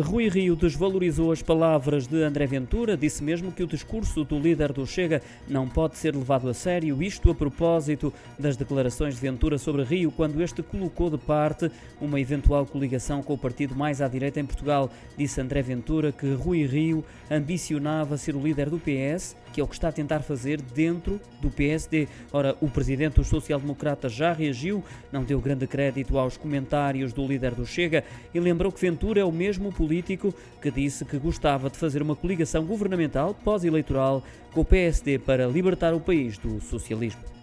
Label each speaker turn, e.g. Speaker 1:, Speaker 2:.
Speaker 1: Rui Rio desvalorizou as palavras de André Ventura, disse mesmo que o discurso do líder do Chega não pode ser levado a sério, isto a propósito das declarações de Ventura sobre Rio, quando este colocou de parte uma eventual coligação com o partido mais à direita em Portugal. Disse André Ventura que Rui Rio ambicionava ser o líder do PS, que é o que está a tentar fazer dentro do PSD. Ora, o presidente dos social-democratas já reagiu, não deu grande crédito aos comentários do líder do Chega e lembrou que Ventura é o mesmo político que disse que gostava de fazer uma coligação governamental pós-eleitoral com o PSD para libertar o país do socialismo.